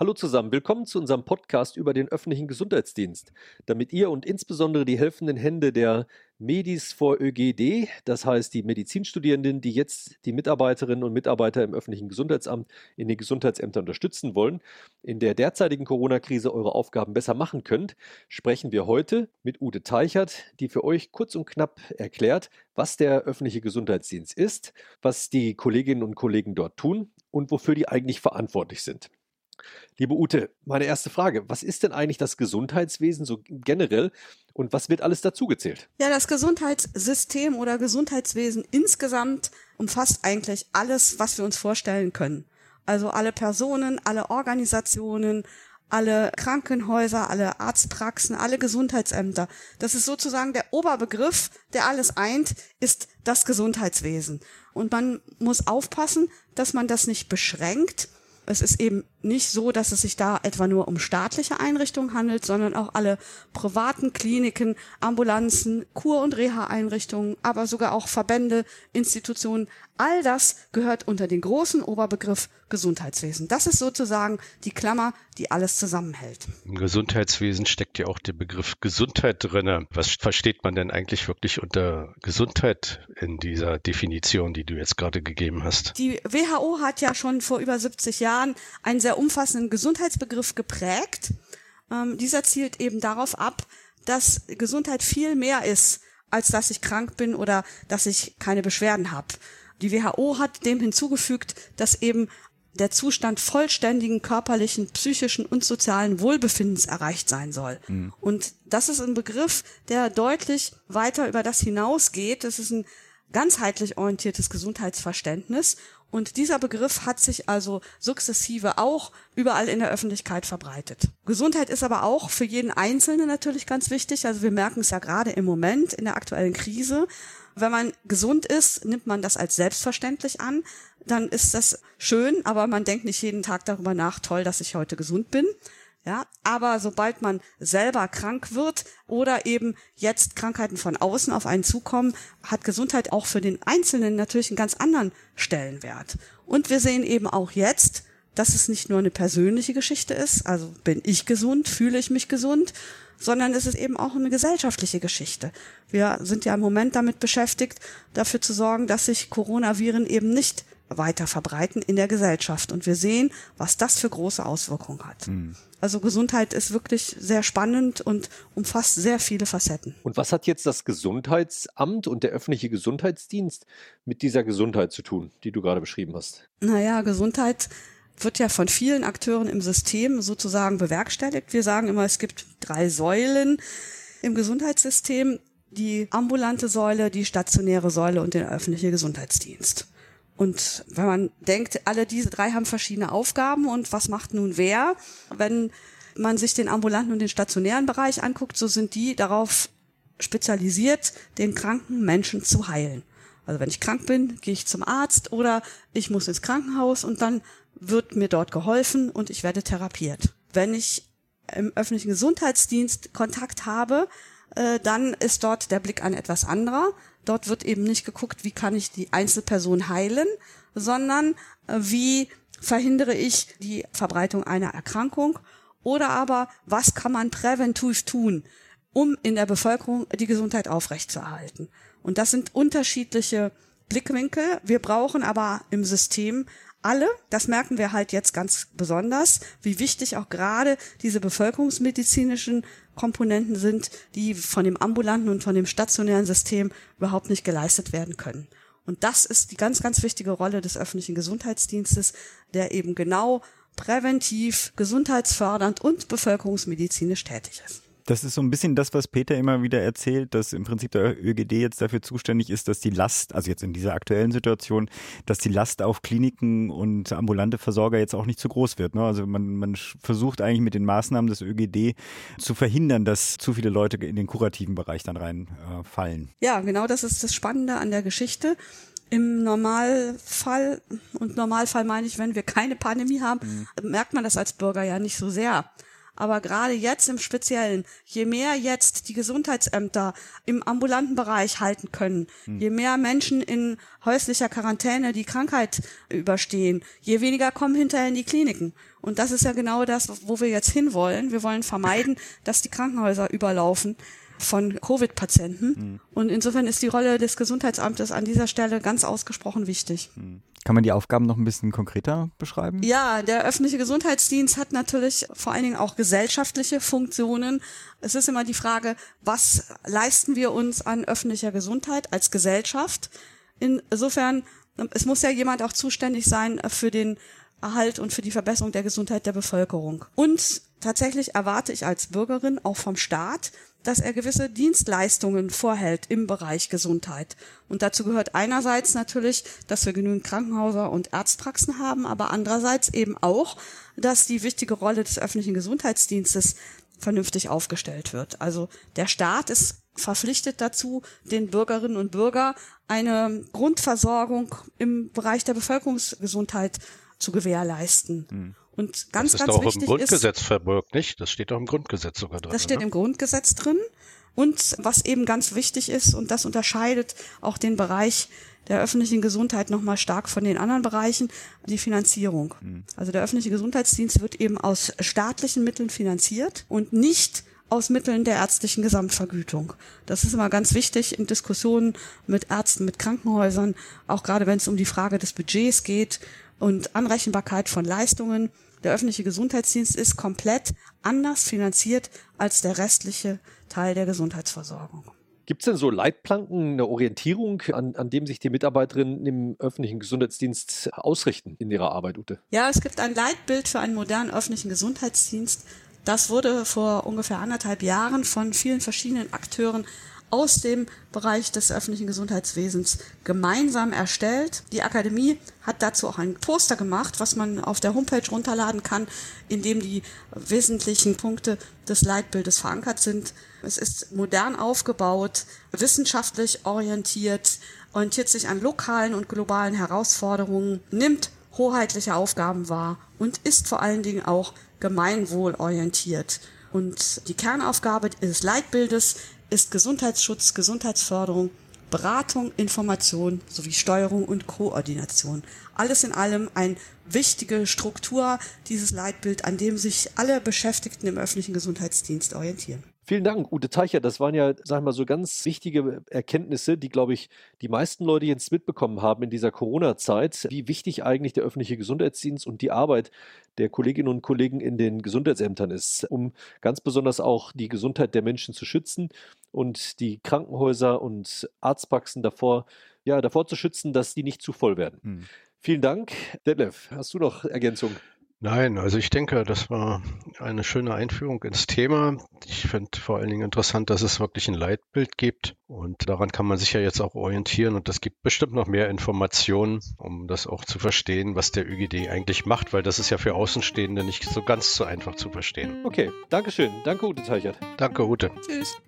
Hallo zusammen, willkommen zu unserem Podcast über den öffentlichen Gesundheitsdienst. Damit ihr und insbesondere die helfenden Hände der Medis vor ÖGD, das heißt die Medizinstudierenden, die jetzt die Mitarbeiterinnen und Mitarbeiter im öffentlichen Gesundheitsamt in den Gesundheitsämtern unterstützen wollen, in der derzeitigen Corona-Krise eure Aufgaben besser machen könnt, sprechen wir heute mit Ute Teichert, die für euch kurz und knapp erklärt, was der öffentliche Gesundheitsdienst ist, was die Kolleginnen und Kollegen dort tun und wofür die eigentlich verantwortlich sind. Liebe Ute, meine erste Frage. Was ist denn eigentlich das Gesundheitswesen so generell und was wird alles dazugezählt? Ja, das Gesundheitssystem oder Gesundheitswesen insgesamt umfasst eigentlich alles, was wir uns vorstellen können. Also alle Personen, alle Organisationen, alle Krankenhäuser, alle Arztpraxen, alle Gesundheitsämter. Das ist sozusagen der Oberbegriff, der alles eint, ist das Gesundheitswesen. Und man muss aufpassen, dass man das nicht beschränkt es ist eben nicht so, dass es sich da etwa nur um staatliche Einrichtungen handelt, sondern auch alle privaten Kliniken, Ambulanzen, Kur- und Reha-Einrichtungen, aber sogar auch Verbände, Institutionen. All das gehört unter den großen Oberbegriff Gesundheitswesen. Das ist sozusagen die Klammer, die alles zusammenhält. Im Gesundheitswesen steckt ja auch der Begriff Gesundheit drinne. Was versteht man denn eigentlich wirklich unter Gesundheit in dieser Definition, die du jetzt gerade gegeben hast? Die WHO hat ja schon vor über 70 Jahren einen sehr umfassenden Gesundheitsbegriff geprägt. Ähm, dieser zielt eben darauf ab, dass Gesundheit viel mehr ist, als dass ich krank bin oder dass ich keine Beschwerden habe. Die WHO hat dem hinzugefügt, dass eben der Zustand vollständigen körperlichen, psychischen und sozialen Wohlbefindens erreicht sein soll. Mhm. Und das ist ein Begriff, der deutlich weiter über das hinausgeht. Das ist ein ganzheitlich orientiertes Gesundheitsverständnis. Und dieser Begriff hat sich also sukzessive auch überall in der Öffentlichkeit verbreitet. Gesundheit ist aber auch für jeden Einzelnen natürlich ganz wichtig. Also wir merken es ja gerade im Moment in der aktuellen Krise. Wenn man gesund ist, nimmt man das als selbstverständlich an. Dann ist das schön, aber man denkt nicht jeden Tag darüber nach, toll, dass ich heute gesund bin. Ja, aber sobald man selber krank wird oder eben jetzt Krankheiten von außen auf einen zukommen, hat Gesundheit auch für den Einzelnen natürlich einen ganz anderen Stellenwert. Und wir sehen eben auch jetzt, dass es nicht nur eine persönliche Geschichte ist, also bin ich gesund, fühle ich mich gesund, sondern es ist eben auch eine gesellschaftliche Geschichte. Wir sind ja im Moment damit beschäftigt, dafür zu sorgen, dass sich Coronaviren eben nicht weiter verbreiten in der Gesellschaft. Und wir sehen, was das für große Auswirkungen hat. Mhm. Also Gesundheit ist wirklich sehr spannend und umfasst sehr viele Facetten. Und was hat jetzt das Gesundheitsamt und der öffentliche Gesundheitsdienst mit dieser Gesundheit zu tun, die du gerade beschrieben hast? Naja, Gesundheit wird ja von vielen Akteuren im System sozusagen bewerkstelligt. Wir sagen immer, es gibt drei Säulen im Gesundheitssystem. Die ambulante Säule, die stationäre Säule und der öffentliche Gesundheitsdienst. Und wenn man denkt, alle diese drei haben verschiedene Aufgaben und was macht nun wer? Wenn man sich den ambulanten und den stationären Bereich anguckt, so sind die darauf spezialisiert, den kranken Menschen zu heilen. Also wenn ich krank bin, gehe ich zum Arzt oder ich muss ins Krankenhaus und dann wird mir dort geholfen und ich werde therapiert. Wenn ich im öffentlichen Gesundheitsdienst Kontakt habe, äh, dann ist dort der Blick ein etwas anderer. Dort wird eben nicht geguckt, wie kann ich die Einzelperson heilen, sondern äh, wie verhindere ich die Verbreitung einer Erkrankung oder aber was kann man präventiv tun, um in der Bevölkerung die Gesundheit aufrechtzuerhalten. Und das sind unterschiedliche Blickwinkel. Wir brauchen aber im System alle, das merken wir halt jetzt ganz besonders, wie wichtig auch gerade diese bevölkerungsmedizinischen Komponenten sind, die von dem ambulanten und von dem stationären System überhaupt nicht geleistet werden können. Und das ist die ganz, ganz wichtige Rolle des öffentlichen Gesundheitsdienstes, der eben genau präventiv, gesundheitsfördernd und bevölkerungsmedizinisch tätig ist. Das ist so ein bisschen das, was Peter immer wieder erzählt, dass im Prinzip der ÖGD jetzt dafür zuständig ist, dass die Last, also jetzt in dieser aktuellen Situation, dass die Last auf Kliniken und ambulante Versorger jetzt auch nicht zu groß wird. Ne? Also man, man versucht eigentlich mit den Maßnahmen des ÖGD zu verhindern, dass zu viele Leute in den kurativen Bereich dann reinfallen. Äh, ja, genau das ist das Spannende an der Geschichte. Im Normalfall, und Normalfall meine ich, wenn wir keine Pandemie haben, mhm. merkt man das als Bürger ja nicht so sehr. Aber gerade jetzt im Speziellen, je mehr jetzt die Gesundheitsämter im ambulanten Bereich halten können, hm. je mehr Menschen in häuslicher Quarantäne die Krankheit überstehen, je weniger kommen hinterher in die Kliniken. Und das ist ja genau das, wo wir jetzt hinwollen. Wir wollen vermeiden, dass die Krankenhäuser überlaufen von Covid-Patienten. Mhm. Und insofern ist die Rolle des Gesundheitsamtes an dieser Stelle ganz ausgesprochen wichtig. Mhm. Kann man die Aufgaben noch ein bisschen konkreter beschreiben? Ja, der öffentliche Gesundheitsdienst hat natürlich vor allen Dingen auch gesellschaftliche Funktionen. Es ist immer die Frage, was leisten wir uns an öffentlicher Gesundheit als Gesellschaft? Insofern, es muss ja jemand auch zuständig sein für den Erhalt und für die Verbesserung der Gesundheit der Bevölkerung. Und tatsächlich erwarte ich als Bürgerin auch vom Staat, dass er gewisse Dienstleistungen vorhält im Bereich Gesundheit. Und dazu gehört einerseits natürlich, dass wir genügend Krankenhäuser und Arztpraxen haben, aber andererseits eben auch, dass die wichtige Rolle des öffentlichen Gesundheitsdienstes vernünftig aufgestellt wird. Also der Staat ist verpflichtet dazu, den Bürgerinnen und Bürgern eine Grundversorgung im Bereich der Bevölkerungsgesundheit zu gewährleisten. Hm. Und ganz, das ist ganz doch wichtig im Grundgesetz ist, verbirgt, nicht? Das steht doch im Grundgesetz sogar drin. Das steht ne? im Grundgesetz drin. Und was eben ganz wichtig ist, und das unterscheidet auch den Bereich der öffentlichen Gesundheit nochmal stark von den anderen Bereichen, die Finanzierung. Mhm. Also der öffentliche Gesundheitsdienst wird eben aus staatlichen Mitteln finanziert und nicht aus Mitteln der ärztlichen Gesamtvergütung. Das ist immer ganz wichtig in Diskussionen mit Ärzten, mit Krankenhäusern, auch gerade wenn es um die Frage des Budgets geht und Anrechenbarkeit von Leistungen der öffentliche Gesundheitsdienst ist komplett anders finanziert als der restliche Teil der Gesundheitsversorgung. Gibt es denn so Leitplanken, eine Orientierung, an, an dem sich die Mitarbeiterinnen im öffentlichen Gesundheitsdienst ausrichten in ihrer Arbeit, Ute? Ja, es gibt ein Leitbild für einen modernen öffentlichen Gesundheitsdienst. Das wurde vor ungefähr anderthalb Jahren von vielen verschiedenen Akteuren aus dem Bereich des öffentlichen Gesundheitswesens gemeinsam erstellt. Die Akademie hat dazu auch ein Poster gemacht, was man auf der Homepage runterladen kann, in dem die wesentlichen Punkte des Leitbildes verankert sind. Es ist modern aufgebaut, wissenschaftlich orientiert, orientiert sich an lokalen und globalen Herausforderungen, nimmt hoheitliche Aufgaben wahr und ist vor allen Dingen auch gemeinwohlorientiert. Und die Kernaufgabe des Leitbildes ist Gesundheitsschutz, Gesundheitsförderung, Beratung, Information sowie Steuerung und Koordination. Alles in allem eine wichtige Struktur, dieses Leitbild, an dem sich alle Beschäftigten im öffentlichen Gesundheitsdienst orientieren. Vielen Dank, Ute Teicher. Das waren ja, sag ich mal, so ganz wichtige Erkenntnisse, die, glaube ich, die meisten Leute jetzt mitbekommen haben in dieser Corona-Zeit, wie wichtig eigentlich der öffentliche Gesundheitsdienst und die Arbeit der Kolleginnen und Kollegen in den Gesundheitsämtern ist, um ganz besonders auch die Gesundheit der Menschen zu schützen und die Krankenhäuser und Arztpraxen davor, ja, davor zu schützen, dass die nicht zu voll werden. Hm. Vielen Dank. Detlef, hast du noch Ergänzungen? Nein, also ich denke, das war eine schöne Einführung ins Thema. Ich finde vor allen Dingen interessant, dass es wirklich ein Leitbild gibt und daran kann man sich ja jetzt auch orientieren und das gibt bestimmt noch mehr Informationen, um das auch zu verstehen, was der ÜGD eigentlich macht, weil das ist ja für Außenstehende nicht so ganz so einfach zu verstehen. Okay, Dankeschön. Danke, Ute Teichert. Danke, Ute. Tschüss.